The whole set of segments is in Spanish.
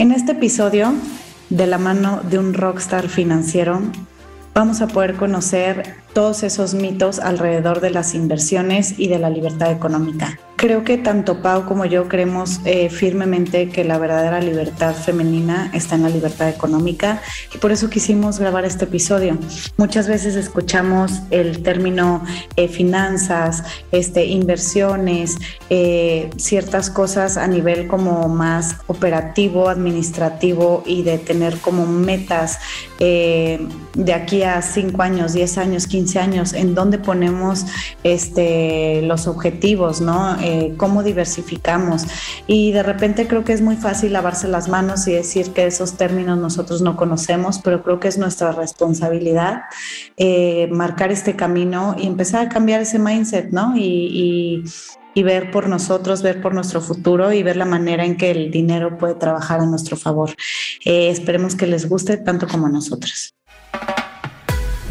En este episodio, de la mano de un rockstar financiero, vamos a poder conocer todos esos mitos alrededor de las inversiones y de la libertad económica. Creo que tanto Pau como yo creemos eh, firmemente que la verdadera libertad femenina está en la libertad económica y por eso quisimos grabar este episodio. Muchas veces escuchamos el término eh, finanzas, este, inversiones, eh, ciertas cosas a nivel como más operativo, administrativo y de tener como metas de aquí a 5 años, 10 años, 15 años, en dónde ponemos este, los objetivos, ¿no? Eh, cómo diversificamos. Y de repente creo que es muy fácil lavarse las manos y decir que esos términos nosotros no conocemos, pero creo que es nuestra responsabilidad eh, marcar este camino y empezar a cambiar ese mindset, ¿no? Y, ver por nosotros, ver por nuestro futuro y ver la manera en que el dinero puede trabajar a nuestro favor. Eh, esperemos que les guste tanto como a nosotros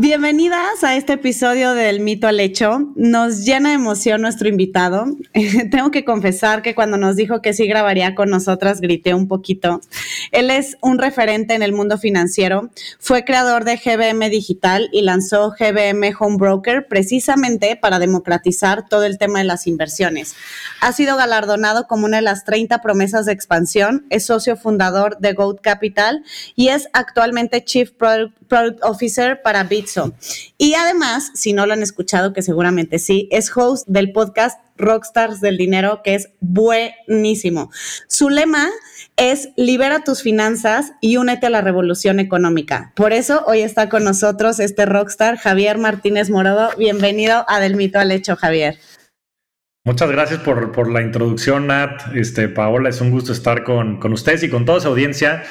Bienvenidas a este episodio del Mito al Hecho. Nos llena de emoción nuestro invitado. Tengo que confesar que cuando nos dijo que sí grabaría con nosotras, grité un poquito. Él es un referente en el mundo financiero. Fue creador de GBM Digital y lanzó GBM Home Broker precisamente para democratizar todo el tema de las inversiones. Ha sido galardonado como una de las 30 promesas de expansión. Es socio fundador de Goat Capital y es actualmente Chief Product, Officer para Bits y además, si no lo han escuchado, que seguramente sí, es host del podcast Rockstars del Dinero, que es buenísimo. Su lema es libera tus finanzas y únete a la revolución económica. Por eso hoy está con nosotros este rockstar Javier Martínez Morodo. Bienvenido a Del Mito al Hecho, Javier. Muchas gracias por, la introducción, Nat. Este, Paola, es un gusto estar con, con ustedes y con toda su audiencia.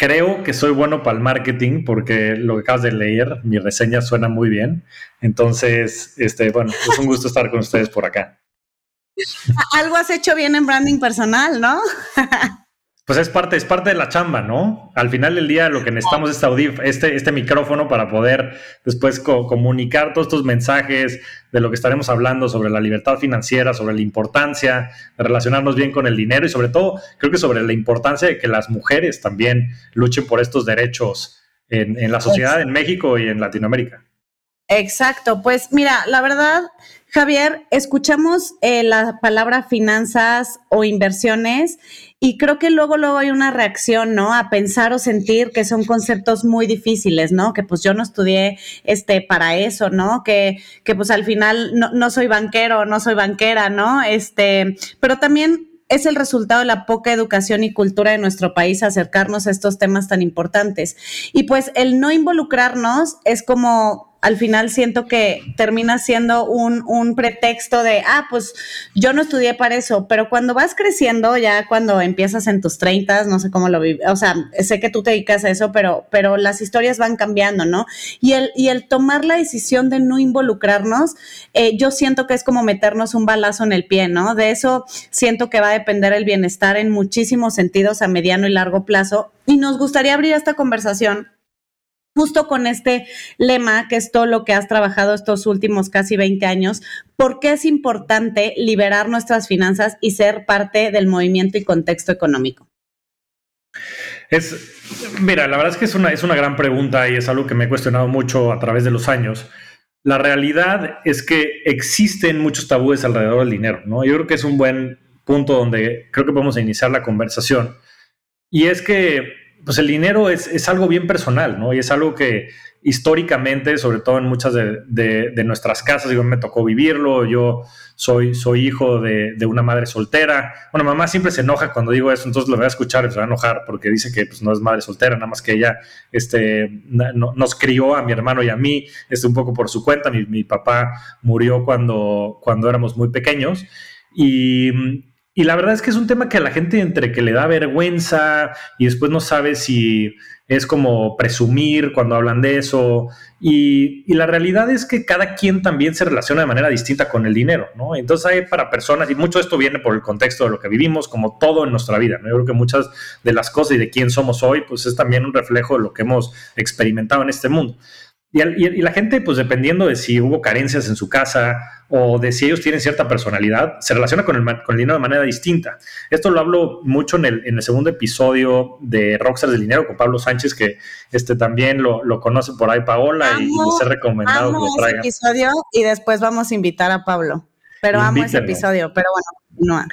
Creo que soy bueno para el marketing porque lo que acabas de leer, mi reseña suena muy bien. Entonces, este, bueno, es un gusto estar con ustedes por acá. Algo has hecho bien en branding personal, ¿no? Pues es parte, es parte de la chamba, ¿no? Al final del día lo que necesitamos es este, este micrófono para poder después comunicar todos estos mensajes de lo que estaremos hablando sobre la libertad financiera, sobre la importancia de relacionarnos bien con el dinero y sobre todo creo que sobre la importancia de que las mujeres también luchen por estos derechos en, la sociedad en México y en Latinoamérica. Exacto, pues mira, la verdad, Javier, escuchamos eh, la palabra finanzas o inversiones y creo que luego, luego hay una reacción, ¿no? A pensar o sentir que son conceptos muy difíciles, ¿no? Que pues yo no estudié este para eso, ¿no? Que, que pues al final no, no soy banquero, no soy banquera, ¿no? Este, pero también es el resultado de la poca educación y cultura de nuestro país acercarnos a estos temas tan importantes. Y pues el no involucrarnos es como al final siento que termina siendo un, un, pretexto de, ah, pues yo no estudié para eso, pero cuando vas creciendo, ya cuando empiezas en tus 30, no sé cómo lo vives, o sea, sé que tú te dedicas a eso, pero, pero las historias van cambiando, ¿no? Y el, y el tomar la decisión de no involucrarnos, eh, yo siento que es como meternos un balazo en el pie, ¿no? De eso siento que va a depender el bienestar en muchísimos sentidos a mediano y largo plazo. Y nos gustaría abrir esta conversación justo con este lema, que es todo lo que has trabajado estos últimos casi 20 años, ¿por qué es importante liberar nuestras finanzas y ser parte del movimiento y contexto económico? Es, mira, la verdad es que es una, es una gran pregunta y es algo que me he cuestionado mucho a través de los años. La realidad es que existen muchos tabúes alrededor del dinero, ¿no? Yo creo que es un buen punto donde creo que podemos iniciar la conversación. Y es que pues el dinero es, algo bien personal, ¿no? Y es algo que, históricamente, sobre todo en muchas de, nuestras casas, digo, me tocó vivirlo, yo soy, soy hijo de, una madre soltera. Bueno, mamá siempre se enoja cuando digo eso, entonces lo voy a escuchar y se va a enojar porque dice que pues, no es madre soltera, nada más que ella este, nos crió a mi hermano y a mí este, un poco por su cuenta. Mi, mi papá murió cuando, cuando éramos muy pequeños y y la verdad es que es un tema que a la gente entre que le da vergüenza y después no sabe si es como presumir cuando hablan de eso. Y, la realidad es que cada quien también se relaciona de manera distinta con el dinero, ¿no? Entonces hay para personas, y mucho de esto viene por el contexto de lo que vivimos, como todo en nuestra vida, ¿no? Yo creo que muchas de las cosas y de quién somos hoy, pues es también un reflejo de lo que hemos experimentado en este mundo. Y, la gente, pues dependiendo de si hubo carencias en su casa o de si ellos tienen cierta personalidad, se relaciona con el, con el dinero de manera distinta. Esto lo hablo mucho en el, en el segundo episodio de Rockstars del Dinero con Pablo Sánchez, que este también lo, lo conoce por ahí Paola y les he recomendado que lo traigan. Ese episodio y después vamos a invitar a Pablo. Pero amo ese episodio, pero bueno, no.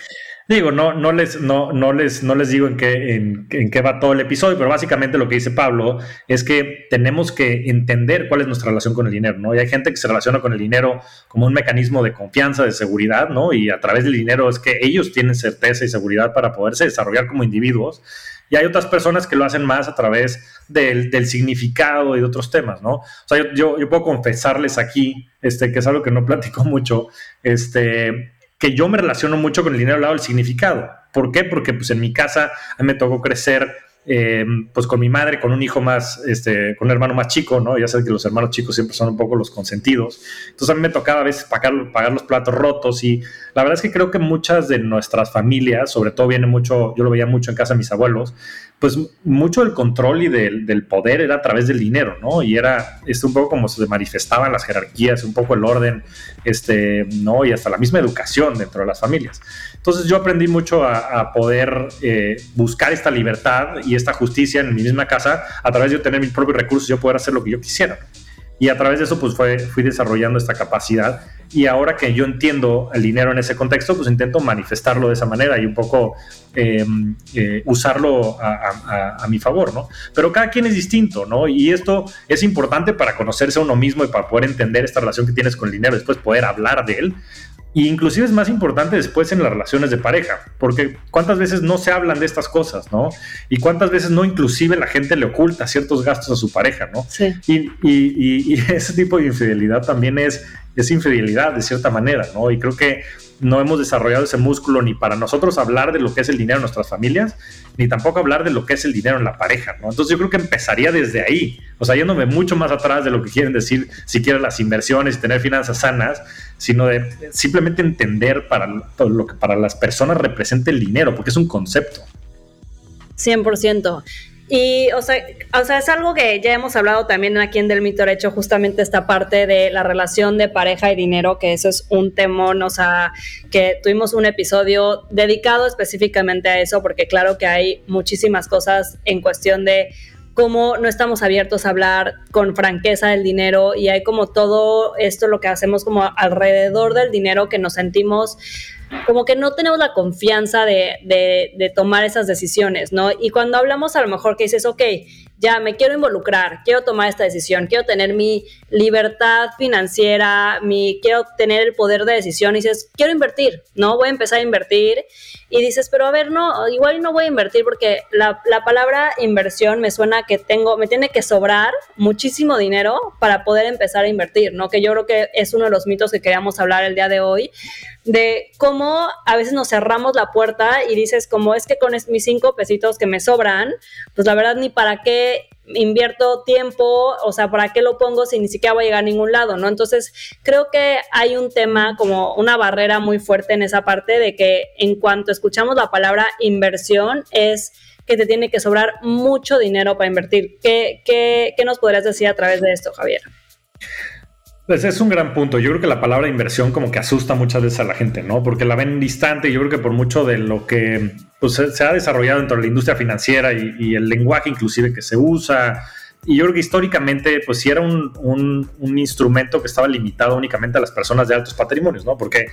Digo, no, no, les, no, no, les, no les digo en qué, en, qué va todo el episodio, pero básicamente lo que dice Pablo es que tenemos que entender cuál es nuestra relación con el dinero, ¿no? Y hay gente que se relaciona con el dinero como un mecanismo de confianza, de seguridad, ¿no? Y a través del dinero es que ellos tienen certeza y seguridad para poderse desarrollar como individuos. Y hay otras personas que lo hacen más a través del, del significado y de otros temas, ¿no? O sea, yo, yo, yo, puedo confesarles aquí, este, que es algo que no platico mucho, este, que yo me relaciono mucho con el dinero al lado del significado. ¿Por qué? Porque pues en mi casa me tocó crecer eh, pues con mi madre, con un hijo más, este, con un hermano más chico, ¿no? Ya sabes que los hermanos chicos siempre son un poco los consentidos. Entonces a mí me tocaba a veces pagar, pagar los platos rotos y la verdad es que creo que muchas de nuestras familias, sobre todo viene mucho, yo lo veía mucho en casa de mis abuelos, pues mucho del control y del, poder era a través del dinero, ¿no? Y era este, un poco como se manifestaban las jerarquías, un poco el orden, este, ¿no? Y hasta la misma educación dentro de las familias. Entonces yo aprendí mucho a, poder eh, buscar esta libertad y esta justicia en mi misma casa a través de tener mis propios recursos, yo poder hacer lo que yo quisiera. Y a través de eso, pues fue, fui desarrollando esta capacidad. Y ahora que yo entiendo el dinero en ese contexto, pues intento manifestarlo de esa manera y un poco em, eh, usarlo a, mi favor, ¿no? Pero cada quien es distinto, ¿no? Y esto es importante para conocerse uno mismo y para poder entender esta relación que tienes con el dinero, después poder hablar de él. Y inclusive es más importante después en las relaciones de pareja, porque cuántas veces no se hablan de estas cosas, ¿no? Y cuántas veces no inclusive la gente le oculta ciertos gastos a su pareja, ¿no? Sí. Y, y, y, ese tipo de infidelidad también es, es infidelidad de cierta manera, ¿no? Y creo que no hemos desarrollado ese músculo ni para nosotros hablar de lo que es el dinero en nuestras familias, ni tampoco hablar de lo que es el dinero en la pareja, ¿no? Entonces yo creo que empezaría desde ahí, o sea, yéndome mucho más atrás de lo que quieren decir si quieren las inversiones y tener finanzas sanas, sino de simplemente entender para lo que para las personas representa el dinero, porque es un concepto. 100%. Y, o sea, o sea, es algo que ya hemos hablado también aquí en Del Mito Hecho, justamente esta parte de la relación de pareja y dinero, que eso es un temón, o sea, que tuvimos un episodio dedicado específicamente a eso, porque claro que hay muchísimas cosas en cuestión de cómo no estamos abiertos a hablar con franqueza del dinero y hay como todo esto lo que hacemos como alrededor del dinero que nos sentimos como que no tenemos la confianza de, de, tomar esas decisiones, ¿no? Y cuando hablamos a lo mejor que dices, ok, ya me quiero involucrar, quiero tomar esta decisión, quiero tener mi libertad financiera, mi, quiero tener el poder de decisión y dices, quiero invertir, ¿no? Voy a empezar a invertir y dices, pero a ver, no, igual no voy a invertir porque la, la palabra inversión me suena que tengo, me tiene que sobrar muchísimo dinero para poder empezar a invertir, ¿no? Que yo creo que es uno de los mitos que queríamos hablar el día de hoy, de cómo a veces nos cerramos la puerta y dices, como es que con mis cinco pesitos que me sobran, pues la verdad ni para qué invierto tiempo, o sea, ¿para qué lo pongo si ni siquiera voy a llegar a ningún lado, ¿no? Entonces, creo que hay un tema como una barrera muy fuerte en esa parte de que en cuanto escuchamos la palabra inversión es que te tiene que sobrar mucho dinero para invertir. ¿Qué, qué, qué nos podrías decir a través de esto, Javier? Pues es un gran punto. Yo creo que la palabra inversión como que asusta muchas veces a la gente, ¿no? Porque la ven distante. Yo creo que por mucho de lo que pues, se ha desarrollado dentro de la industria financiera y, el lenguaje inclusive que se usa, y yo creo que históricamente, pues sí era un, instrumento que estaba limitado únicamente a las personas de altos patrimonios, ¿no? Porque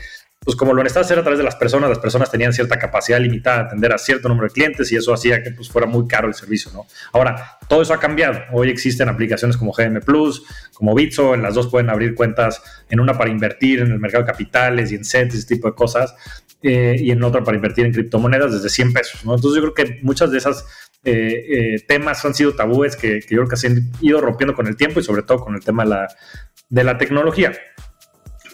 pues como lo necesitaba hacer a través de las personas, las personas tenían cierta capacidad limitada de atender a cierto número de clientes y eso hacía que pues, fuera muy caro el servicio, ¿no? Ahora, todo eso ha cambiado. Hoy existen aplicaciones como GM Plus, como Bitso, en las dos pueden abrir cuentas, en una para invertir en el mercado de capitales y en sets, ese tipo de cosas, eh, y en otra para invertir en criptomonedas desde 100 pesos, ¿no? Entonces yo creo que muchas de esas eh, eh, temas han sido tabúes que, yo creo que se han ido rompiendo con el tiempo y sobre todo con el tema de la, de la tecnología.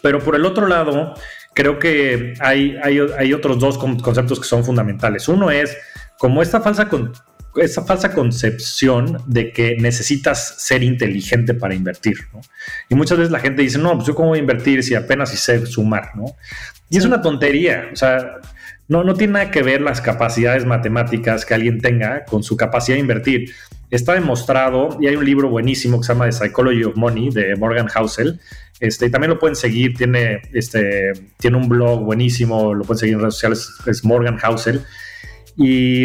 Pero por el otro lado, creo que hay, hay, otros dos conceptos que son fundamentales. Uno es como esta falsa, con, esta falsa concepción de que necesitas ser inteligente para invertir. Y muchas veces la gente dice, no, pues yo cómo voy a invertir si apenas sé sumar. ¿no? Y es una tontería. O sea, no, no tiene nada que ver las capacidades matemáticas que alguien tenga con su capacidad de invertir. Está demostrado, y hay un libro buenísimo que se llama The Psychology of Money de Morgan Housel, este, también lo pueden seguir, tiene, este, tiene un blog buenísimo, lo pueden seguir en redes sociales, es Morgan Housel. Y,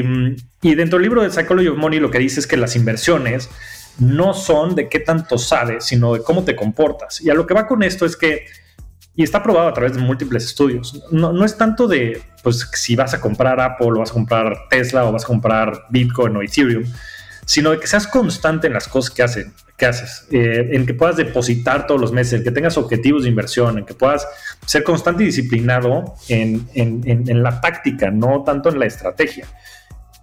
y, dentro del libro de Psychology of Money lo que dice es que las inversiones no son de qué tanto sabes, sino de cómo te comportas. Y a lo que va con esto es que, y está probado a través de múltiples estudios, no, no es tanto de pues, si vas a comprar Apple o vas a comprar Tesla o vas a comprar Bitcoin o Ethereum, sino de que seas constante en las cosas que, hacen, que haces, eh, en que puedas depositar todos los meses, en que tengas objetivos de inversión, en que puedas ser constante y disciplinado en, la táctica, no tanto en la estrategia.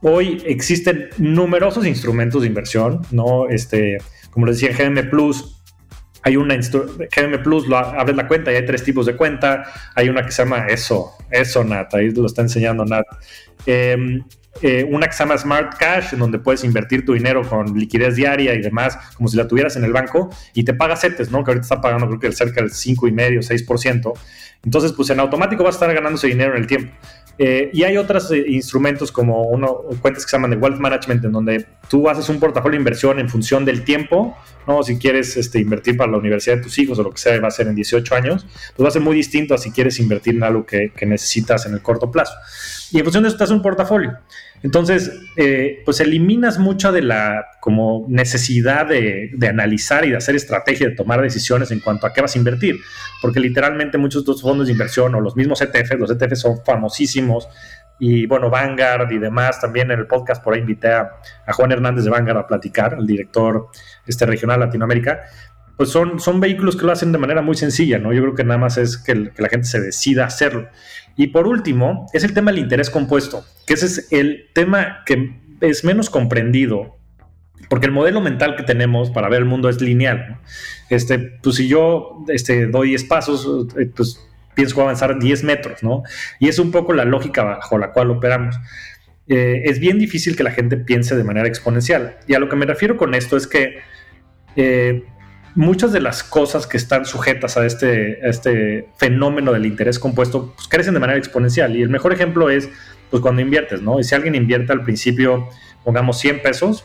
Hoy existen numerosos instrumentos de inversión, ¿no? Este, como les decía, en GM Plus, hay una GM Plus, lo, abres la cuenta y hay tres tipos de cuenta. Hay una que se llama ESO, ESO Nat, ahí lo está enseñando Nat. Em, eh, una que se llama Smart Cash, en donde puedes invertir tu dinero con liquidez diaria y demás, como si la tuvieras en el banco, y te paga CETES, ¿no? Que ahorita está pagando creo que cerca del 5,5, 6%. Entonces, pues en automático vas a estar ganando ese dinero en el tiempo. Eh, y hay otros eh, instrumentos como uno, cuentas que se llaman de Wealth Management, en donde tú haces un portafolio de inversión en función del tiempo, ¿no? Si quieres este, invertir para la universidad de tus hijos o lo que sea, va a ser en 18 años, pues va a ser muy distinto a si quieres invertir en algo que necesitas en el corto plazo. Y en función de eso te haces un portafolio. Entonces, eh, pues eliminas mucha de la como necesidad de, analizar y de hacer estrategia, de tomar decisiones en cuanto a qué vas a invertir, porque literalmente muchos de estos fondos de inversión o los mismos ETFs, los ETFs son famosísimos y bueno, Vanguard y demás, también en el podcast por ahí invité a, Juan Hernández de Vanguard a platicar, el director este, regional Latinoamérica, pues son, son vehículos que lo hacen de manera muy sencilla, ¿no? Yo creo que nada más es que, la gente se decida hacerlo. Y por último, es el tema del interés compuesto, que ese es el tema que es menos comprendido, porque el modelo mental que tenemos para ver el mundo es lineal. Este, pues si yo este, doy 10 pasos, eh, pues pienso avanzar 10 metros, ¿no? Y es un poco la lógica bajo la cual operamos. Eh, es bien difícil que la gente piense de manera exponencial. Y a lo que me refiero con esto es que eh, muchas de las cosas que están sujetas a este, este fenómeno del interés compuesto pues, crecen de manera exponencial. Y el mejor ejemplo es pues, cuando inviertes, ¿no? Y si alguien invierte al principio, pongamos 100 pesos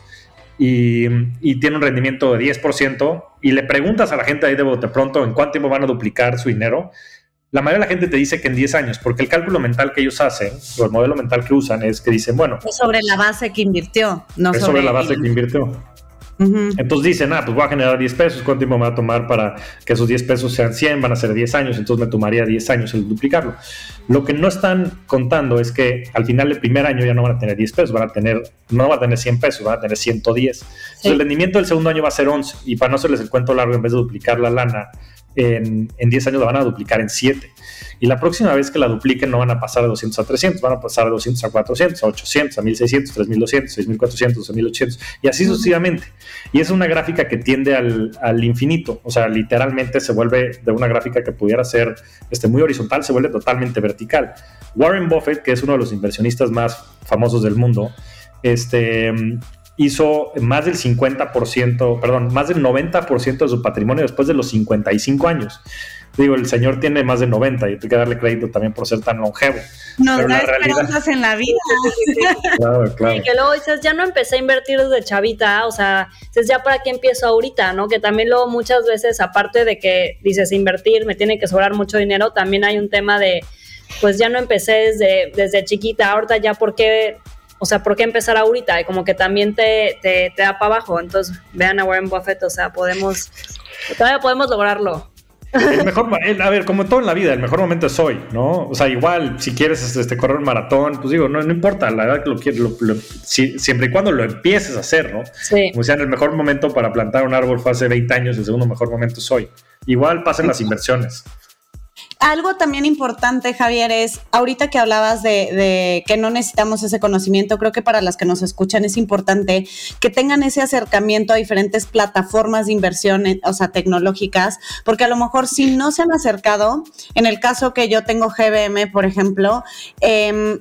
y, y tiene un rendimiento de 10% y le preguntas a la gente ahí de bote pronto en cuánto tiempo van a duplicar su dinero, la mayoría de la gente te dice que en 10 años, porque el cálculo mental que ellos hacen, o el modelo mental que usan, es que dicen, bueno. Es sobre la base que invirtió, no es sobre, la base que invirtió. Entonces dicen, ah, pues voy a generar 10 pesos, ¿cuánto tiempo me va a tomar para que esos 10 pesos sean 100? Van a ser 10 años, entonces me tomaría 10 años el duplicarlo. Lo que no están contando es que al final del primer año ya no van a tener 10 pesos, van a tener, no van a tener 100 pesos, van a tener 110. el rendimiento del segundo año va a ser 11 y para no hacerles el cuento largo, en vez de duplicar la lana en, en 10 años la van a duplicar en 7. Y la próxima vez que la dupliquen no van a pasar de 200 a 300, van a pasar de 200 a 400, a 800, a 1600, 3200, 6400, 6800 y así sucesivamente. Y es una gráfica que tiende al, al, infinito, o sea, literalmente se vuelve de una gráfica que pudiera ser este, muy horizontal, se vuelve totalmente vertical. Warren Buffett, que es uno de los inversionistas más famosos del mundo, este, hizo más del 50%, perdón, más del 90% de su patrimonio después de los 55 años digo, el señor tiene más de 90 y hay que darle crédito también por ser tan longevo. Nos da esperanzas en la vida. claro, claro. Y que luego dices, ya no empecé a invertir desde chavita, o sea, dices, ya para qué empiezo ahorita, ¿no? Que también luego muchas veces, aparte de que dices invertir, me tiene que sobrar mucho dinero, también hay un tema de, pues ya no empecé desde, desde chiquita, ahorita ya por qué o sea, ¿por qué empezar ahorita? Y como que también te, te, te da para abajo. Entonces, vean a Warren Buffett, o sea, podemos, todavía podemos lograrlo. El mejor, a ver, como todo en la vida, el mejor momento es hoy, ¿no? O sea, igual, si quieres este, correr un maratón, pues digo, no, no importa, la verdad que lo quieres, siempre y cuando lo empieces a hacer, ¿no? Sí. Como decían, el mejor momento para plantar un árbol fue hace 20 años, el segundo mejor momento es hoy. Igual pasen las inversiones. Algo también importante, Javier, es ahorita que hablabas de, que no necesitamos ese conocimiento, creo que para las que nos escuchan es importante que tengan ese acercamiento a diferentes plataformas de inversión, eh, o sea, tecnológicas, porque a lo mejor si no se han acercado, en el caso que yo tengo GBM, por ejemplo, eh,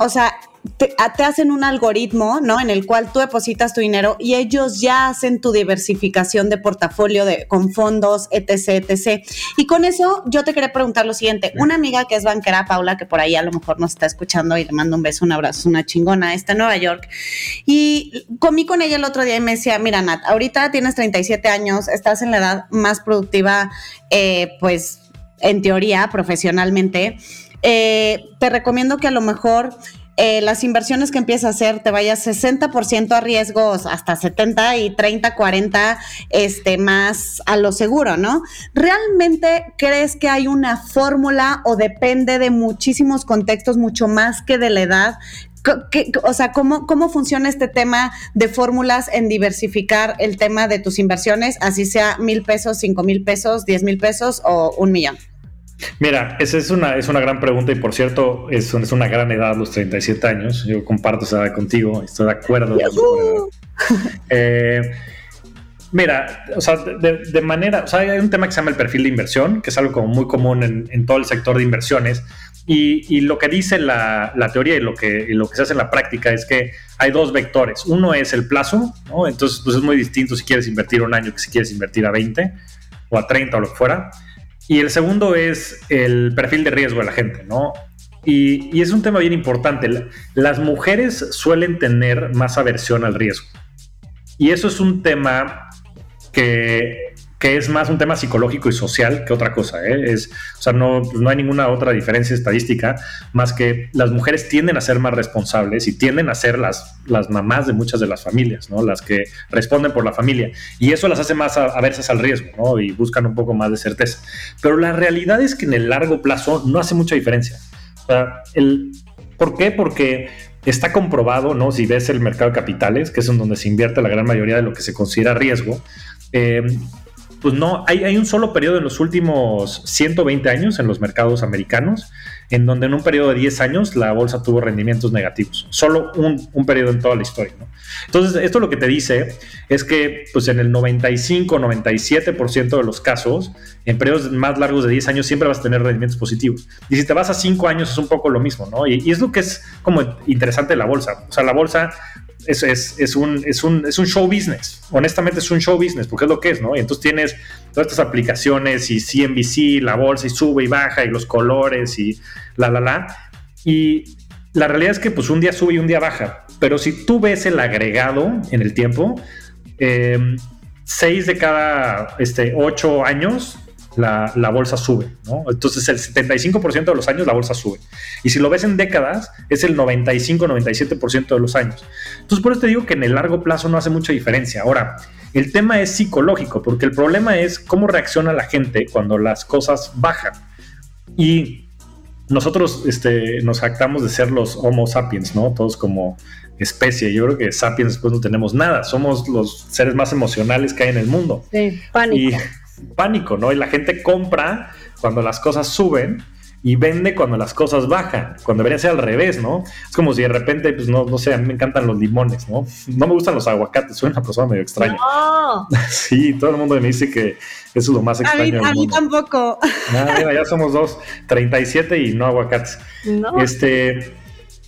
o sea, te, hacen un algoritmo, ¿no? En el cual tú depositas tu dinero y ellos ya hacen tu diversificación de portafolio de, con fondos, etc., etc. Y con eso yo te quería preguntar lo siguiente. Una amiga que es banquera, Paula, que por ahí a lo mejor nos está escuchando y le mando un beso, un abrazo, una chingona, está en Nueva York. Y comí con ella el otro día y me decía, mira, Nat, ahorita tienes 37 años, estás en la edad más productiva, eh, pues, en teoría, profesionalmente. Eh, te recomiendo que a lo mejor eh, las inversiones que empiezas a hacer te vayas 60% a riesgos, hasta 70 y 30, 40 este, más a lo seguro, ¿no? ¿Realmente crees que hay una fórmula o depende de muchísimos contextos, mucho más que de la edad? o sea, ¿cómo, ¿cómo funciona este tema de fórmulas en diversificar el tema de tus inversiones, así sea mil pesos, cinco mil pesos, diez mil pesos o un millón? Mira, esa es una, es una gran pregunta y por cierto, es, es una gran edad, los 37 años. Yo comparto esa edad contigo, estoy de acuerdo. Eh, mira, o sea, de, manera, o sea, hay un tema que se llama el perfil de inversión, que es algo como muy común en, todo el sector de inversiones. Y, lo que dice la, teoría y lo, que, lo que se hace en la práctica es que hay dos vectores. Uno es el plazo, ¿no? Entonces, pues es muy distinto si quieres invertir un año que si quieres invertir a 20 o a 30 o lo que fuera. Y el segundo es el perfil de riesgo de la gente, ¿no? Y, es un tema bien importante. Las mujeres suelen tener más aversión al riesgo. Y eso es un tema que que es más un tema psicológico y social que otra cosa. ¿eh? Es, o sea, no, pues no hay ninguna otra diferencia estadística más que las mujeres tienden a ser más responsables y tienden a ser las, las mamás de muchas de las familias, ¿no? las que responden por la familia. Y eso las hace más aversas al riesgo ¿no? y buscan un poco más de certeza. Pero la realidad es que en el largo plazo no hace mucha diferencia. El, ¿Por qué? Porque está comprobado, ¿no? Si ves el mercado de capitales, que es en donde se invierte la gran mayoría de lo que se considera riesgo, eh, pues no, hay, un solo periodo en los últimos 120 años en los mercados americanos, en donde en un periodo de 10 años la bolsa tuvo rendimientos negativos. Solo un, un periodo en toda la historia. Entonces, esto lo que te dice es que pues en el 95, 97% de los casos, en periodos más largos de 10 años, siempre vas a tener rendimientos positivos. Y si te vas a 5 años es un poco lo mismo, ¿no? Y es lo que es como interesante de la bolsa. O sea, la bolsa es, es, es, un, es, un, es un show business. Honestamente es un show business, porque es lo que es, ¿no? Y entonces tienes todas estas aplicaciones y CNBC, la bolsa y sube y baja y los colores y la, la, la. Y la realidad es que pues un día sube y un día baja. Pero si tú ves el agregado en el tiempo, eh, seis de cada este, ocho años la, bolsa sube, ¿no? Entonces el 75% de los años la bolsa sube. Y si lo ves en décadas, es el 95-97% de los años. Entonces por eso te digo que en el largo plazo no hace mucha diferencia. Ahora, el tema es psicológico, porque el problema es cómo reacciona la gente cuando las cosas bajan. Y nosotros este, nos jactamos de ser los Homo sapiens, ¿no? Todos como especie. Yo creo que sapiens después no tenemos nada. Somos los seres más emocionales que hay en el mundo. Sí, pánico pánico, ¿no? Y la gente compra cuando las cosas suben y vende cuando las cosas bajan, cuando debería ser al revés, ¿no? Es como si de repente, pues no, no sé, a mí me encantan los limones, ¿no? No me gustan los aguacates, soy una persona medio extraña. No. Sí, todo el mundo me dice que eso es lo más extraño. A mí, tampoco. Ah, ya somos dos, 37 y no aguacates. No. Este,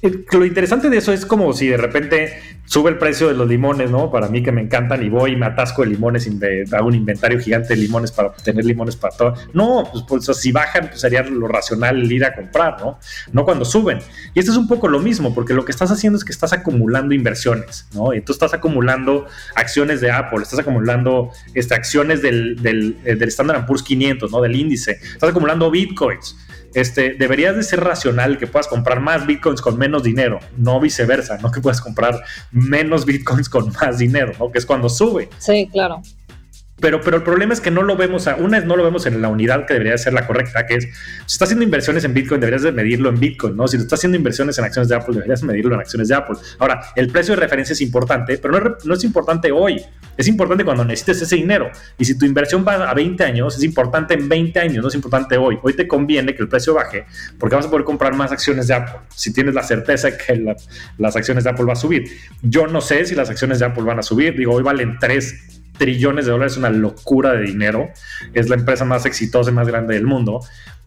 lo interesante de eso es como si de repente sube el precio de los limones, ¿no? Para mí que me encantan y voy y me atasco de limones, hago un inventario gigante de limones para tener limones para todo. No, pues, pues si bajan, pues sería lo racional el ir a comprar, ¿no? No cuando suben. Y esto es un poco lo mismo, porque lo que estás haciendo es que estás acumulando inversiones, ¿no? Y tú estás acumulando acciones de Apple, estás acumulando este, acciones del, del, eh, del Standard Poor's 500, ¿no? Del índice, estás acumulando bitcoins este, deberías de ser racional que puedas comprar más bitcoins con menos dinero, no viceversa, no que puedas comprar menos bitcoins con más dinero, ¿no? Que es cuando sube. Sí, claro. Pero, pero el problema es que no lo vemos, a, una es no lo vemos en la unidad que debería ser la correcta, que es, si estás haciendo inversiones en Bitcoin, deberías de medirlo en Bitcoin, ¿no? Si estás haciendo inversiones en acciones de Apple, deberías medirlo en acciones de Apple. Ahora, el precio de referencia es importante, pero no, es importante hoy, es importante cuando necesites ese dinero. Y si tu inversión va a 20 años, es importante en 20 años, no es importante hoy. Hoy te conviene que el precio baje, porque vas a poder comprar más acciones de Apple, si tienes la certeza que las acciones de Apple van a subir. Yo no sé si las acciones de Apple van a subir, digo, hoy valen 3 trillones de dólares, una locura de dinero. Es la empresa más exitosa y más grande del mundo.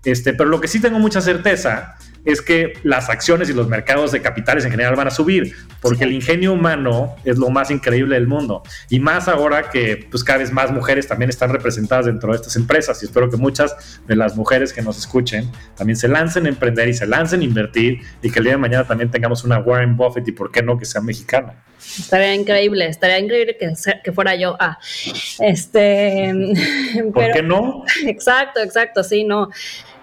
Este, pero lo que sí tengo mucha certeza es que las acciones y los mercados de capitales en general van a subir, porque el ingenio humano es lo más increíble del mundo. Y más ahora que pues, cada vez más mujeres también están representadas dentro de estas empresas. Y espero que muchas de las mujeres que nos escuchen también se lancen a emprender y se lancen a invertir y que el día de mañana también tengamos una Warren Buffett y por qué no que sea mexicana. Estaría increíble, estaría increíble que, que fuera yo. Ah, este. ¿Por qué no? Exacto, exacto, sí, no.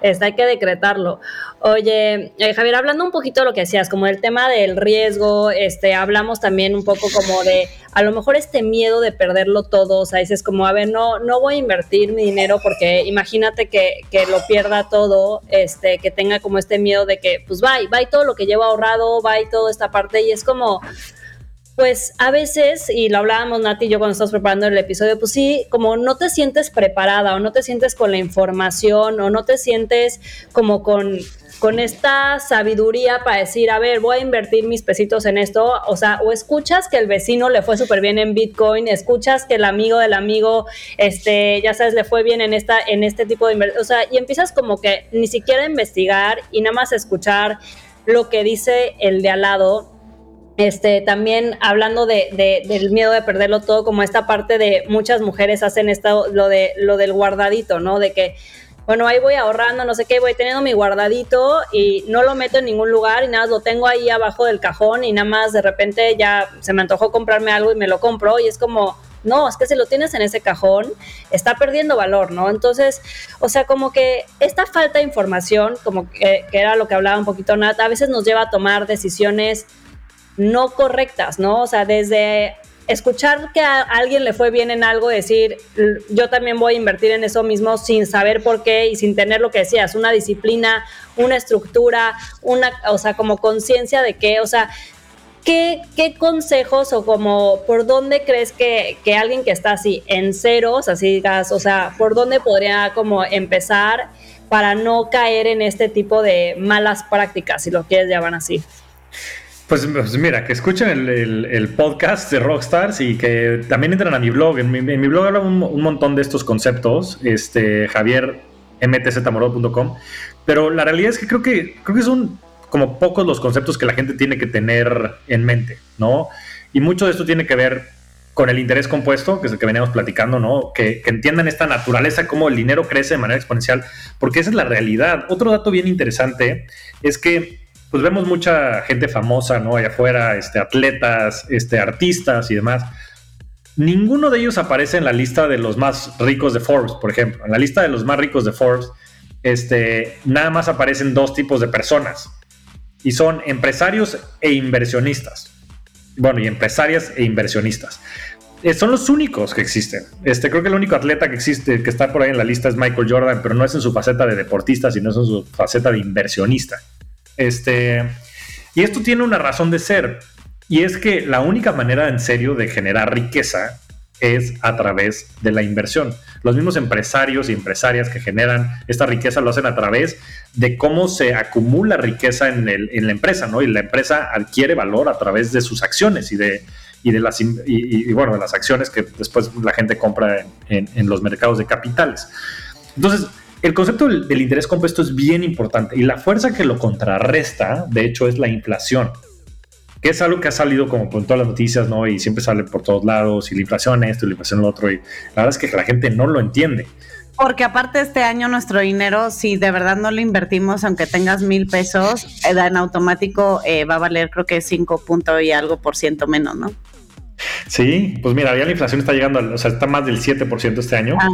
Este, hay que decretarlo. Oye, eh, Javier, hablando un poquito de lo que decías, como el tema del riesgo, este, hablamos también un poco como de a lo mejor este miedo de perderlo todo, o sea, dices como, a ver, no, no voy a invertir mi dinero porque imagínate que, que lo pierda todo, este, que tenga como este miedo de que, pues, va, va todo lo que llevo ahorrado, va toda esta parte, y es como, pues a veces, y lo hablábamos Nati y yo cuando estamos preparando el episodio, pues sí, como no te sientes preparada o no te sientes con la información o no te sientes como con, con esta sabiduría para decir, a ver, voy a invertir mis pesitos en esto, o sea, o escuchas que el vecino le fue súper bien en Bitcoin, escuchas que el amigo del amigo, este, ya sabes, le fue bien en, esta, en este tipo de inversión, o sea, y empiezas como que ni siquiera investigar y nada más escuchar lo que dice el de al lado este, también hablando de, del miedo de perderlo todo, como esta parte de muchas mujeres hacen esto, lo, de, lo del guardadito, ¿no? De que, bueno, ahí voy ahorrando, no sé qué, voy teniendo mi guardadito y no lo meto en ningún lugar y nada, lo tengo ahí abajo del cajón y nada más de repente ya se me antojó comprarme algo y me lo compro y es como, no, es que si lo tienes en ese cajón, está perdiendo valor, ¿no? Entonces, o sea, como que esta falta de información, como que, que era lo que hablaba un poquito Nat, a veces nos lleva a tomar decisiones no correctas, ¿no? O sea, desde escuchar que a alguien le fue bien en algo, decir, yo también voy a invertir en eso mismo sin saber por qué y sin tener lo que decías, una disciplina, una estructura, una, o sea, como conciencia de qué, o sea, ¿qué, ¿qué, consejos o como por dónde crees que, que, alguien que está así en ceros, así digas, o sea, por dónde podría como empezar para no caer en este tipo de malas prácticas, si lo quieres llamar así? Pues, pues, mira, que escuchen el, podcast de Rockstars y que también entren a mi blog. En mi, blog hablo un, montón de estos conceptos, este, javiermtzmoro.com, pero la realidad es que creo que creo que son como pocos los conceptos que la gente tiene que tener en mente, ¿no? Y mucho de esto tiene que ver con el interés compuesto, que es el que veníamos platicando, ¿no? Que, que entiendan esta naturaleza, cómo el dinero crece de manera exponencial, porque esa es la realidad. Otro dato bien interesante es que pues vemos mucha gente famosa, ¿no? Allá afuera, este, atletas, este, artistas y demás. Ninguno de ellos aparece en la lista de los más ricos de Forbes, por ejemplo. En la lista de los más ricos de Forbes, este, nada más aparecen dos tipos de personas. Y son empresarios e inversionistas. Bueno, y empresarias e inversionistas. Eh, son los únicos que existen. Este, creo que el único atleta que existe, que está por ahí en la lista es Michael Jordan, pero no es en su faceta de deportista, sino en su faceta de inversionista. Este, y esto tiene una razón de ser, y es que la única manera en serio de generar riqueza es a través de la inversión. Los mismos empresarios y empresarias que generan esta riqueza lo hacen a través de cómo se acumula riqueza en, la empresa, ¿no? Y la empresa adquiere valor a través de sus acciones y de, de las, y, bueno, las acciones que después la gente compra en, en los mercados de capitales. Entonces, el concepto del, interés compuesto es bien importante y la fuerza que lo contrarresta, de hecho, es la inflación, que es algo que ha salido como por todas las noticias, ¿no? Y siempre sale por todos lados, y la inflación esto, y la inflación lo otro, y la verdad es que la gente no lo entiende. Porque aparte este año nuestro dinero, si de verdad no lo invertimos, aunque tengas mil pesos, eh, en automático eh, va a valer creo que 5 puntos y algo por ciento menos, ¿no? Sí, pues mira, ya la inflación está llegando, o sea, está más del 7% este año. Ah.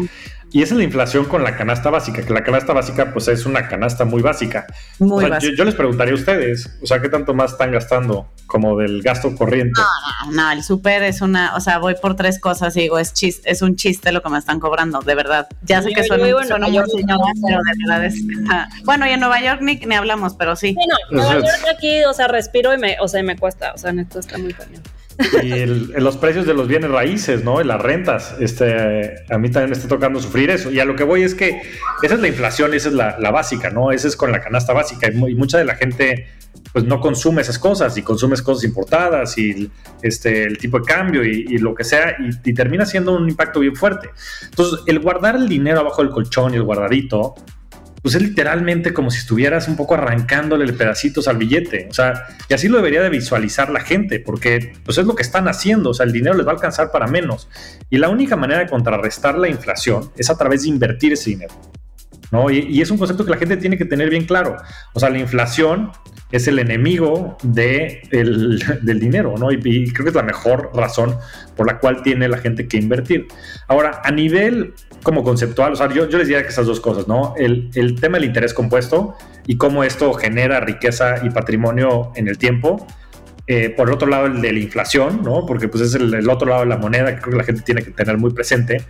Y esa es la inflación con la canasta básica, que la canasta básica pues es una canasta muy básica. Muy Yo, les preguntaría a ustedes, o sea, ¿qué tanto más están gastando como del gasto corriente? No, no, no el súper es una, o sea, voy por tres cosas y digo, es chiste, es un chiste lo que me están cobrando, de verdad. Ya sé que suena, suena muy señora, pero de verdad es... bueno, y en Nueva York ni, ni hablamos, pero sí. Sí, no, Nueva York aquí, o sea, respiro y me, o sea, me cuesta, o sea, esto está muy cañón. Y los precios de los bienes raíces, ¿no? Y las rentas. Este, a mí también me está tocando sufrir eso. Y a lo que voy es que esa es la inflación, esa es la, básica, ¿no? Esa es con la canasta básica. Y, mucha de la gente pues no consume esas cosas y consumes cosas importadas y este, el tipo de cambio y, lo que sea y, termina siendo un impacto bien fuerte. Entonces, el guardar el dinero abajo del colchón y el guardadito, pues es literalmente como si estuvieras un poco arrancándole pedacitos al billete. O sea, y así lo debería de visualizar la gente, porque pues es lo que están haciendo. O sea, el dinero les va a alcanzar para menos. Y la única manera de contrarrestar la inflación es a través de invertir ese dinero. ¿no? Y, es un concepto que la gente tiene que tener bien claro. O sea, la inflación es el enemigo de del dinero, ¿no? Y, y, creo que es la mejor razón por la cual tiene la gente que invertir. Ahora, a nivel como conceptual, o sea, yo, yo les diría que esas dos cosas, ¿no? El, el tema del interés compuesto y cómo esto genera riqueza y patrimonio en el tiempo. Eh, por el otro lado, el de la inflación, ¿no? Porque pues es el, otro lado de la moneda que creo que la gente tiene que tener muy presente.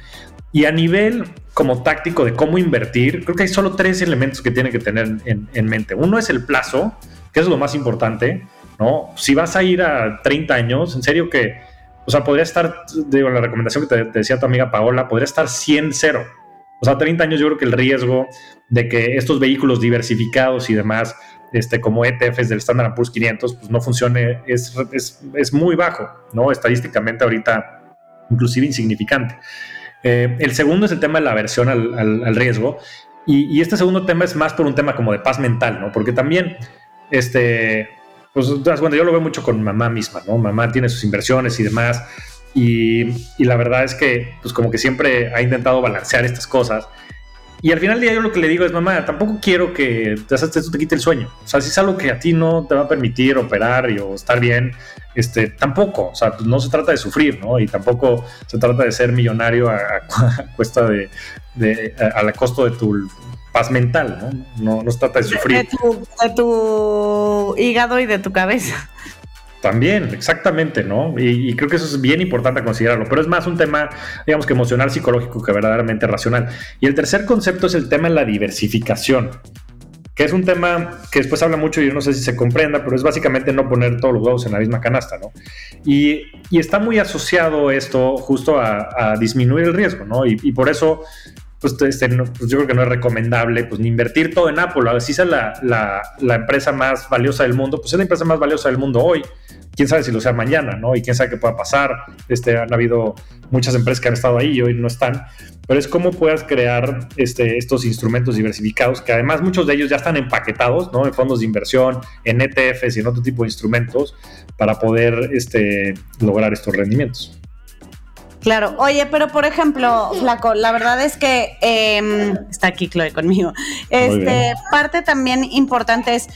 Y a nivel como táctico de cómo invertir, creo que hay solo tres elementos que tiene que tener en, en mente. Uno es el plazo, que es lo más importante, ¿no? Si vas a ir a 30 años, en serio que o sea, podría estar, digo, la recomendación que te, decía tu amiga Paola, podría estar 100-0. O sea, 30 años yo creo que el riesgo de que estos vehículos diversificados y demás, este, como ETFs del Standard Poor's 500, pues no funcione, es, es, muy bajo, ¿no? Estadísticamente ahorita inclusive insignificante. Eh, el segundo es el tema de la aversión al, al, riesgo. Y, y, este segundo tema es más por un tema como de paz mental, ¿no? Porque también, este, pues bueno, yo lo veo mucho con mamá misma, ¿no? Mamá tiene sus inversiones y demás. Y, y, la verdad es que, pues como que siempre ha intentado balancear estas cosas. Y al final del día yo lo que le digo es, mamá, tampoco quiero que esto te quite el sueño. O sea, si es algo que a ti no te va a permitir operar y, o estar bien, este, tampoco. O sea, pues no se trata de sufrir, ¿no? Y tampoco se trata de ser millonario a, cuesta de, de a, a, costo de tu paz mental, ¿no? No, no se trata de sufrir. De tu, hígado y de tu cabeza. También, exactamente, ¿no? Y, creo que eso es bien importante considerarlo, pero es más un tema, digamos que emocional, psicológico que verdaderamente racional. Y el tercer concepto es el tema de la diversificación, que es un tema que después habla mucho y yo no sé si se comprenda, pero es básicamente no poner todos los huevos en la misma canasta, ¿no? Y, está muy asociado esto justo a, disminuir el riesgo, ¿no? Y, y por eso pues, este, pues, yo creo que no es recomendable pues, ni invertir todo en Apple. Si es la, la, la, empresa más valiosa del mundo, pues es la empresa más valiosa del mundo hoy. Quién sabe si lo sea mañana, ¿no? Y quién sabe qué pueda pasar. Este, han habido muchas empresas que han estado ahí y hoy no están. Pero es cómo puedas crear este, estos instrumentos diversificados, que además muchos de ellos ya están empaquetados, ¿no? En fondos de inversión, en ETFs y en otro tipo de instrumentos para poder este, lograr estos rendimientos. Claro, oye, pero por ejemplo, Flaco, la verdad es que em, está aquí Chloe conmigo. Este, parte también importante es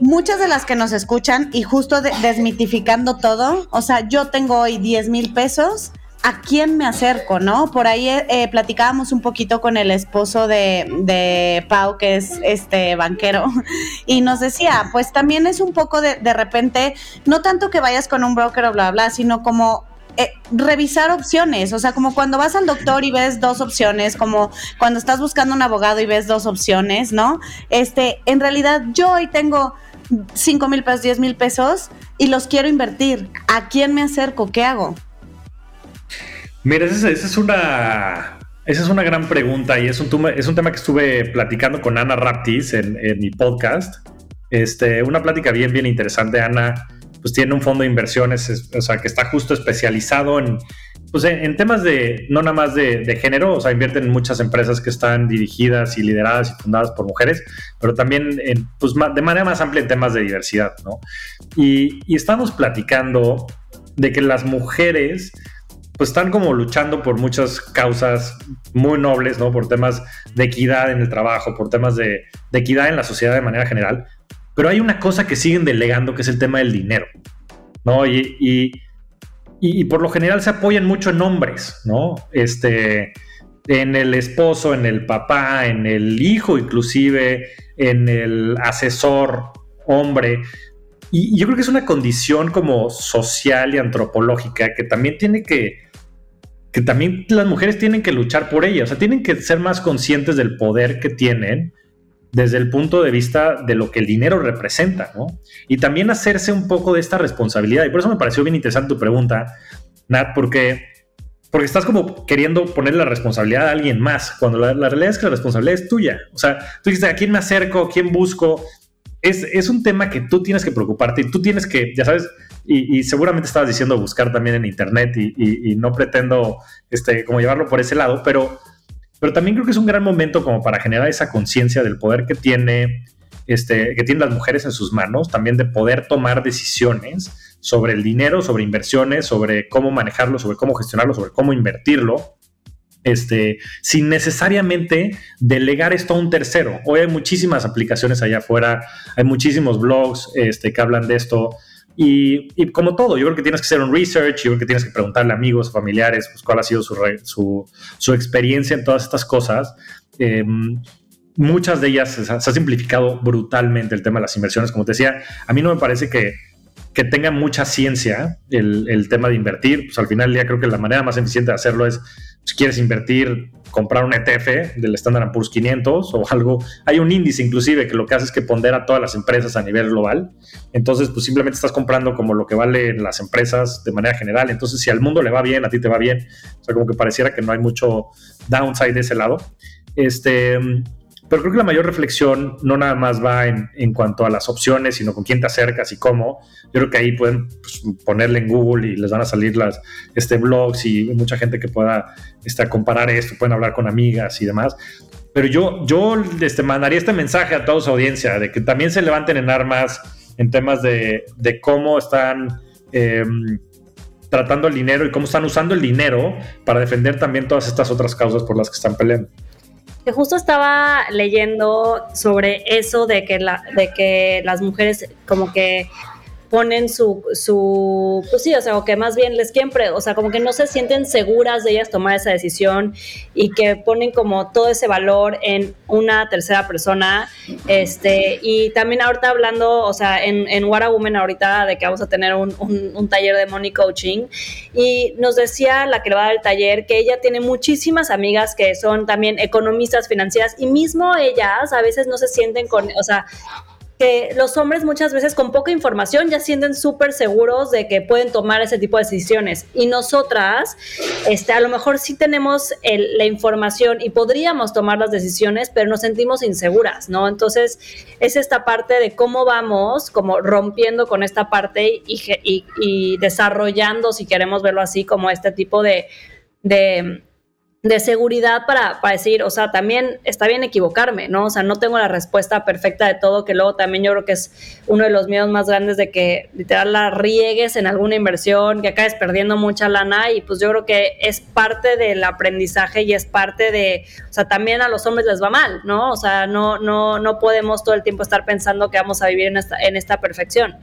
muchas de las que nos escuchan y justo desmitificando todo, o sea, yo tengo hoy 10 mil pesos, ¿a quién me acerco, no? Por ahí eh, platicábamos un poquito con el esposo de, de, Pau, que es este banquero, y nos decía, pues también es un poco de, de repente, no tanto que vayas con un broker o bla, bla, sino como eh, revisar opciones, o sea, como cuando vas al doctor y ves dos opciones, como cuando estás buscando un abogado y ves dos opciones, ¿no? Este, en realidad yo hoy tengo 5 mil pesos, 10 mil pesos y los quiero invertir. ¿A quién me acerco? ¿Qué hago? Mira, esa, es una esa es una gran pregunta y es un, es un tema que estuve platicando con Ana Raptis en, en mi podcast. Este, una plática bien, bien interesante. Ana pues tiene un fondo de inversiones, o sea, que está justo especializado en, pues en, temas de, no nada más de, género, o sea, invierten en muchas empresas que están dirigidas y lideradas y fundadas por mujeres, pero también en, pues, de manera más amplia en temas de diversidad, ¿no? Y, estamos platicando de que las mujeres pues están como luchando por muchas causas muy nobles, ¿no? Por temas de equidad en el trabajo, por temas de, de equidad en la sociedad de manera general, pero hay una cosa que siguen delegando, que es el tema del dinero, ¿no? Y, y, por lo general se apoyan mucho en hombres, ¿no? Este, en el esposo, en el papá, en el hijo inclusive, en el asesor hombre. Y, yo creo que es una condición como social y antropológica que también tiene que, que también las mujeres tienen que luchar por ella, o sea, tienen que ser más conscientes del poder que tienen desde el punto de vista de lo que el dinero representa, ¿no? Y también hacerse un poco de esta responsabilidad. Y por eso me pareció bien interesante tu pregunta, Nat, porque, porque estás como queriendo poner la responsabilidad a alguien más, cuando la, realidad es que la responsabilidad es tuya. O sea, tú dices, ¿a quién me acerco? ¿A quién busco? Es, es un tema que tú tienes que preocuparte y tú tienes que, ya sabes, y, seguramente estabas diciendo buscar también en internet y, y, no pretendo este, como llevarlo por ese lado, pero pero también creo que es un gran momento como para generar esa conciencia del poder que tiene, este, que tienen las mujeres en sus manos, también de poder tomar decisiones sobre el dinero, sobre inversiones, sobre cómo manejarlo, sobre cómo gestionarlo, sobre cómo invertirlo. Este, sin necesariamente delegar esto a un tercero. Hoy hay muchísimas aplicaciones allá afuera, hay muchísimos blogs este, que hablan de esto. Y, como todo, yo creo que tienes que hacer un research, yo creo que tienes que preguntarle a amigos, familiares, pues, cuál ha sido su, su, experiencia en todas estas cosas. Em, muchas de ellas se ha, simplificado brutalmente el tema de las inversiones. Como te decía, a mí no me parece que, que tenga mucha ciencia el, el, tema de invertir. Pues al final ya creo que la manera más eficiente de hacerlo es, si quieres invertir comprar un ETF del Standard Poor's 500 o algo. Hay un índice inclusive que lo que hace es que pondera todas las empresas a nivel global. Entonces, pues simplemente estás comprando como lo que valen las empresas de manera general. Entonces, si al mundo le va bien, a ti te va bien. O sea, como que pareciera que no hay mucho downside de ese lado. Este, pero creo que la mayor reflexión no nada más va en, cuanto a las opciones, sino con quién te acercas y cómo. Yo creo que ahí pueden pues, ponerle en Google y les van a salir las este, blogs y mucha gente que pueda este, comparar esto, pueden hablar con amigas y demás. Pero yo, yo este, mandaría este mensaje a toda su audiencia de que también se levanten en armas en temas de, de cómo están em, tratando el dinero y cómo están usando el dinero para defender también todas estas otras causas por las que están peleando que justo estaba leyendo sobre eso de que, la, de que las mujeres como que ponen su, su, pues sí, o sea, o que más bien les quieren, o sea, como que no se sienten seguras de ellas tomar esa decisión y que ponen como todo ese valor en una tercera persona, este, y también ahorita hablando, o sea, en, en What a Woman ahorita de que vamos a tener un, un, taller de money coaching, y nos decía la que va a dar el taller que ella tiene muchísimas amigas que son también economistas financieras y mismo ellas a veces no se sienten con, o sea, que los hombres muchas veces con poca información ya sienten súper seguros de que pueden tomar ese tipo de decisiones. Y nosotras, este, a lo mejor sí tenemos la información y podríamos tomar las decisiones, pero nos sentimos inseguras, ¿no? Entonces, es esta parte de cómo vamos como rompiendo con esta parte y, desarrollando, si queremos verlo así, como este tipo de de seguridad para, para, decir, o sea, también está bien equivocarme, ¿no? O sea, no tengo la respuesta perfecta de todo, que luego también yo creo que es uno de los miedos más grandes de que literal la riegues en alguna inversión, que acabes perdiendo mucha lana y pues yo creo que es parte del aprendizaje y es parte de, o sea, también a los hombres les va mal, ¿no? O sea, no, no, no podemos todo el tiempo estar pensando que vamos a vivir en esta, en esta perfección.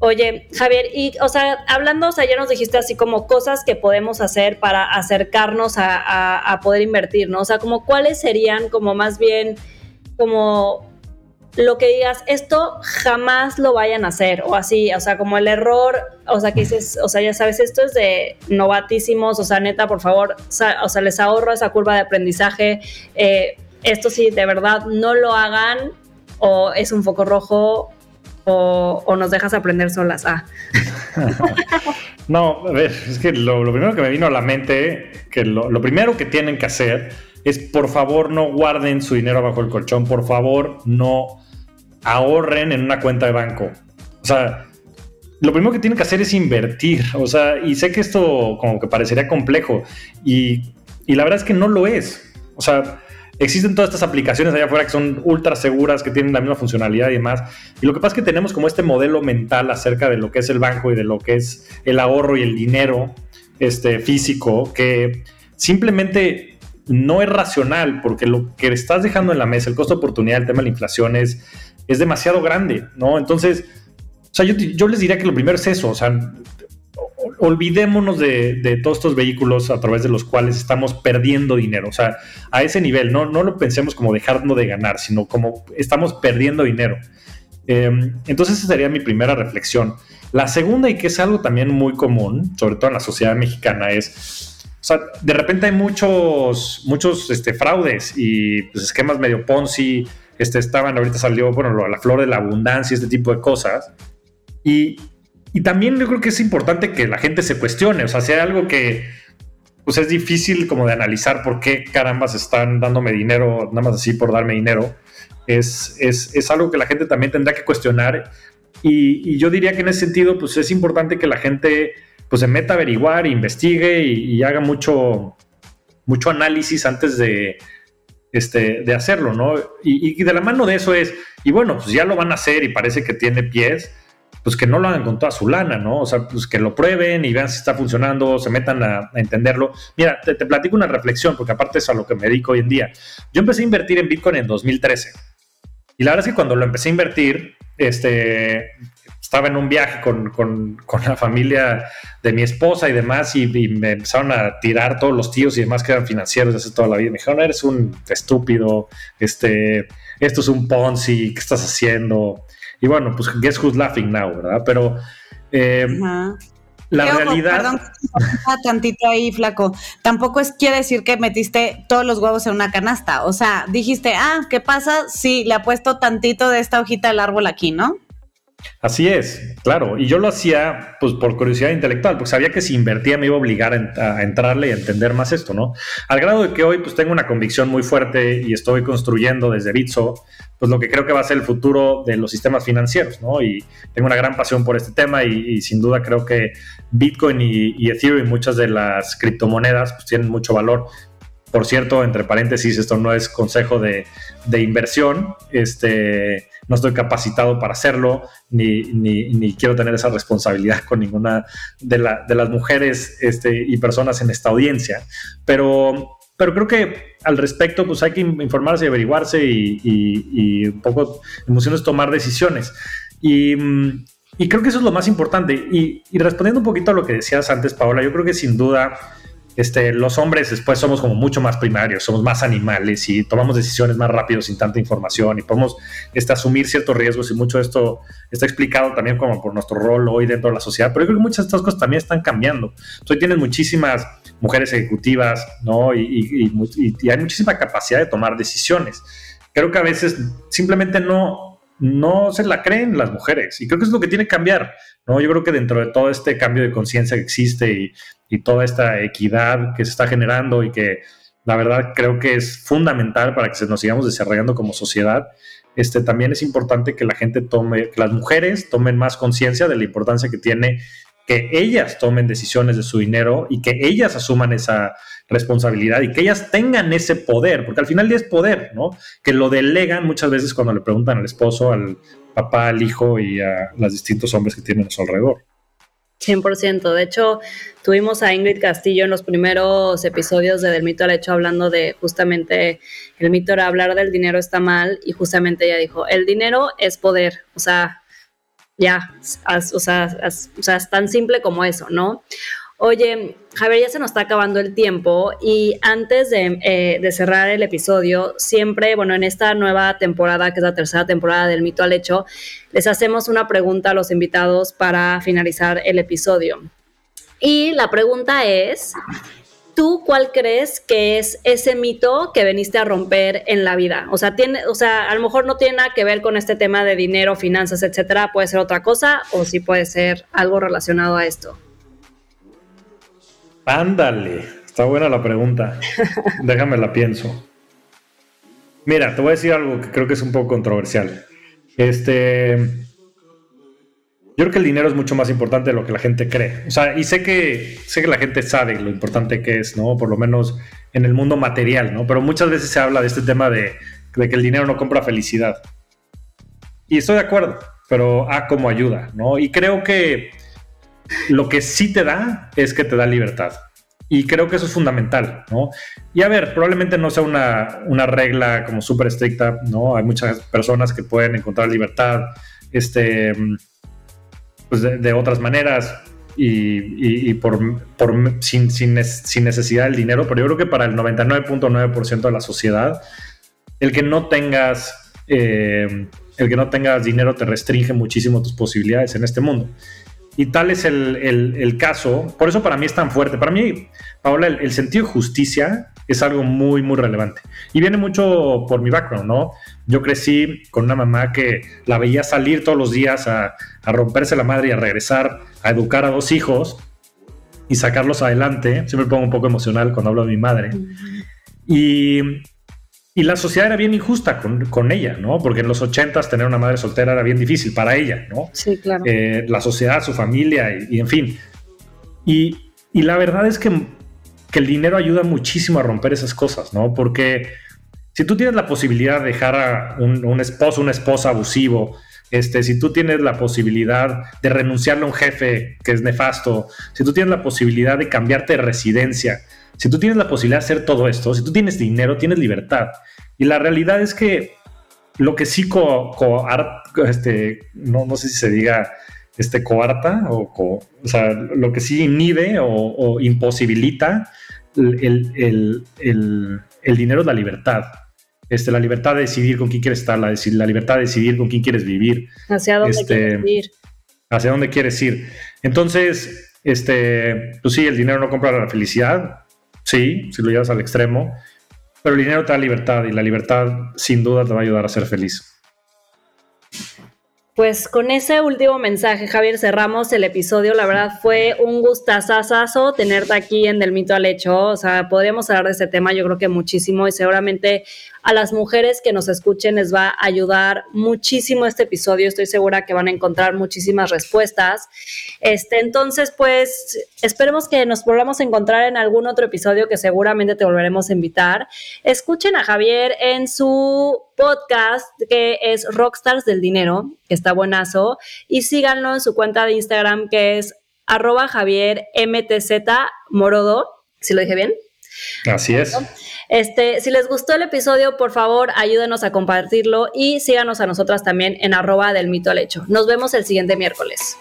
Oye, Javier, y, o sea, hablando, o sea, ya nos dijiste así como cosas que podemos hacer para acercarnos a, poder invertir, ¿no? O sea, como cuáles serían como más bien como lo que digas, esto jamás lo vayan a hacer, o así, o sea, como el error, o sea, que dices, o sea, ya sabes, esto es de novatísimos, o sea, neta, por favor, o sea, les ahorro esa curva de aprendizaje, eh, esto sí, de verdad, no lo hagan, o es un foco rojo, o, nos dejas aprender solas? Ah. no, a ver, es que lo, primero que me vino a la mente, que lo, primero que tienen que hacer es por favor no guarden su dinero bajo el colchón, por favor no ahorren en una cuenta de banco. O sea, lo primero que tienen que hacer es invertir. O sea, y sé que esto como que parecería complejo y, y la verdad es que no lo es. O sea, existen todas estas aplicaciones allá afuera que son ultra seguras, que tienen la misma funcionalidad y demás. Y lo que pasa es que tenemos como este modelo mental acerca de lo que es el banco y de lo que es el ahorro y el dinero este, físico, que simplemente no es racional, porque lo que estás dejando en la mesa, el costo de oportunidad, el tema de la inflación es, es demasiado grande, ¿no? Entonces, o sea, yo, yo les diría que lo primero es eso, o sea, olvidémonos de, todos estos vehículos a través de los cuales estamos perdiendo dinero. O sea, a ese nivel, no, no lo pensemos como dejando de ganar, sino como estamos perdiendo dinero. Em, entonces, esa sería mi primera reflexión. La segunda, y que es algo también muy común, sobre todo en la sociedad mexicana, es, o sea, de repente hay muchos, muchos este, fraudes y pues, esquemas medio Ponzi, este, estaban, ahorita salió, bueno, la flor de la abundancia, este tipo de cosas. Y, y también yo creo que es importante que la gente se cuestione, o sea, si algo que pues es difícil como de analizar por qué carambas están dándome dinero, nada más así por darme dinero, es, es, es algo que la gente también tendrá que cuestionar y, yo diría que en ese sentido pues es importante que la gente pues se meta a averiguar, investigue y, haga mucho, mucho análisis antes de, este, de hacerlo, ¿no? Y, y, de la mano de eso es, y bueno, pues ya lo van a hacer y parece que tiene pies, pues que no lo hagan con toda su lana, ¿no? O sea, pues que lo prueben y vean si está funcionando, se metan a, entenderlo. Mira, te, platico una reflexión, porque aparte es a lo que me dedico hoy en día. Yo empecé a invertir en Bitcoin en 2013. Y la verdad es que cuando lo empecé a invertir, este, estaba en un viaje con, con, la familia de mi esposa y demás, y, me empezaron a tirar todos los tíos y demás que eran financieros de hace toda la vida. Me dijeron, eres un estúpido, este, esto es un Ponzi, ¿qué estás haciendo? Y bueno, pues guess who's laughing now, ¿verdad? Pero eh, la realidad. Perdón, tantito ahí, flaco. Tampoco es quiere decir que metiste todos los huevos en una canasta. O sea, dijiste, ah, ¿qué pasa si le apuesto tantito de esta hojita del árbol aquí, no? Así es, claro. Y yo lo hacía pues por curiosidad intelectual, porque sabía que si invertía me iba a obligar a, entrarle y a entender más esto, ¿no? Al grado de que hoy pues tengo una convicción muy fuerte y estoy construyendo desde Bitso pues lo que creo que va a ser el futuro de los sistemas financieros, ¿no? Y tengo una gran pasión por este tema y, sin duda creo que Bitcoin y, Ethereum y muchas de las criptomonedas pues tienen mucho valor. Por cierto, entre paréntesis, esto no es consejo de, de inversión, este no estoy capacitado para hacerlo, ni, ni, quiero tener esa responsabilidad con ninguna de, las mujeres este, y personas en esta audiencia. Pero, pero creo que al respecto, pues hay que informarse y averiguarse y, un poco, emociones, tomar decisiones. Y, y, creo que eso es lo más importante. Y, y respondiendo un poquito a lo que decías antes, Paola, yo creo que sin duda este, los hombres después somos como mucho más primarios, somos más animales y tomamos decisiones más rápido sin tanta información y podemos este, asumir ciertos riesgos y mucho de esto está explicado también como por nuestro rol hoy dentro de la sociedad, pero yo creo que muchas de estas cosas también están cambiando. Hoy tienes muchísimas mujeres ejecutivas, ¿no? Y, y, hay muchísima capacidad de tomar decisiones. Creo que a veces simplemente no, no se la creen las mujeres y creo que es lo que tiene que cambiar. ¿no? Yo creo que dentro de todo este cambio de conciencia que existe y, y toda esta equidad que se está generando y que la verdad creo que es fundamental para que nos sigamos desarrollando como sociedad. Este, también es importante que la gente tome, que las mujeres tomen más conciencia de la importancia que tiene que ellas tomen decisiones de su dinero y que ellas asuman esa responsabilidad y que ellas tengan ese poder, porque al final es poder, ¿no? Que lo delegan muchas veces cuando le preguntan al esposo, al papá, al hijo y a los distintos hombres que tienen a su alrededor. 100%. De hecho, tuvimos a Ingrid Castillo en los primeros episodios de Del mito al hecho hablando de justamente el mito era hablar del dinero está mal y justamente ella dijo, el dinero es poder, o sea, ya, o, sea, o sea, es tan simple como eso, ¿no? Oye, Javier, ya se nos está acabando el tiempo y antes eh, de, cerrar el episodio, siempre, bueno, en esta nueva temporada, que es la tercera temporada del mito al hecho, les hacemos una pregunta a los invitados para finalizar el episodio. Y la pregunta es, ¿tú cuál crees que es ese mito que veniste a romper en la vida? O sea, tiene, o sea, a lo mejor no tiene nada que ver con este tema de dinero, finanzas, etcétera, puede ser otra cosa o sí puede ser algo relacionado a esto. Ándale, está buena la pregunta. Déjame la pienso. Mira, te voy a decir algo que creo que es un poco controversial. Este, yo creo que el dinero es mucho más importante de lo que la gente cree. O sea, y sé que sé que la gente sabe lo importante que es, ¿no? Por lo menos en el mundo material, ¿no? Pero muchas veces se habla de este tema de, de que el dinero no compra felicidad. Y estoy de acuerdo, pero a como ayuda, ¿no? Y creo que lo que sí te da es que te da libertad. Y creo que eso es fundamental, ¿no? Y a ver, probablemente no sea una, una regla como súper estricta, ¿no? Hay muchas personas que pueden encontrar libertad este, pues de, otras maneras. y, por, sin, sin, necesidad del dinero, pero yo creo que para el 99.9% de la sociedad, el que no tengas... Eh, el que no tengas dinero te restringe muchísimo tus posibilidades en este mundo. Y tal es el, caso, por eso para mí es tan fuerte. Para mí, Paola, el, sentido de justicia es algo muy, muy relevante. Y viene mucho por mi background, ¿no? Yo crecí con una mamá que la veía salir todos los días a, a romperse la madre y a regresar a educar a dos hijos y sacarlos adelante. Siempre me pongo un poco emocional cuando hablo de mi madre. Y y la sociedad era bien injusta con, ella, ¿no? Porque en los ochentas tener una madre soltera era bien difícil para ella, ¿no? Sí, claro. Eh, la sociedad, su familia y, en fin. Y, la verdad es que, el dinero ayuda muchísimo a romper esas cosas, ¿no? Porque si tú tienes la posibilidad de dejar a un, esposo, una esposa abusivo, este, si tú tienes la posibilidad de renunciarle a un jefe que es nefasto, si tú tienes la posibilidad de cambiarte de residencia, si tú tienes la posibilidad de hacer todo esto, si tú tienes dinero, tienes libertad. Y la realidad es que lo que sí co, este, no, no sé si se diga este, coarta o, o sea, lo que sí inhibe o, imposibilita el, dinero es la libertad. Este, la libertad de decidir con quién quieres estar, la, la libertad de decidir con quién quieres vivir. Hacia dónde este, quieres ir. Hacia dónde quieres ir. Entonces, este, pues sí, el dinero no compra la felicidad, sí, si lo llevas al extremo, pero el dinero te da libertad y la libertad sin duda te va a ayudar a ser feliz. Pues con ese último mensaje, Javier, cerramos el episodio. La verdad fue un gustazazazo tenerte aquí en Del Mito al Hecho. O sea, podríamos hablar de este tema, yo creo que muchísimo y seguramente a las mujeres que nos escuchen les va a ayudar muchísimo este episodio. Estoy segura que van a encontrar muchísimas respuestas. Este, entonces, pues esperemos que nos volvamos a encontrar en algún otro episodio que seguramente te volveremos a invitar. Escuchen a Javier en su podcast que es Rockstars del Dinero, que está buenazo, y síganlo en su cuenta de Instagram que es arroba Javier MTZ Morodo, si lo dije bien. Así es. Este, si les gustó el episodio, por favor, ayúdenos a compartirlo y síganos a nosotras también en arroba del mito al hecho. Nos vemos el siguiente miércoles.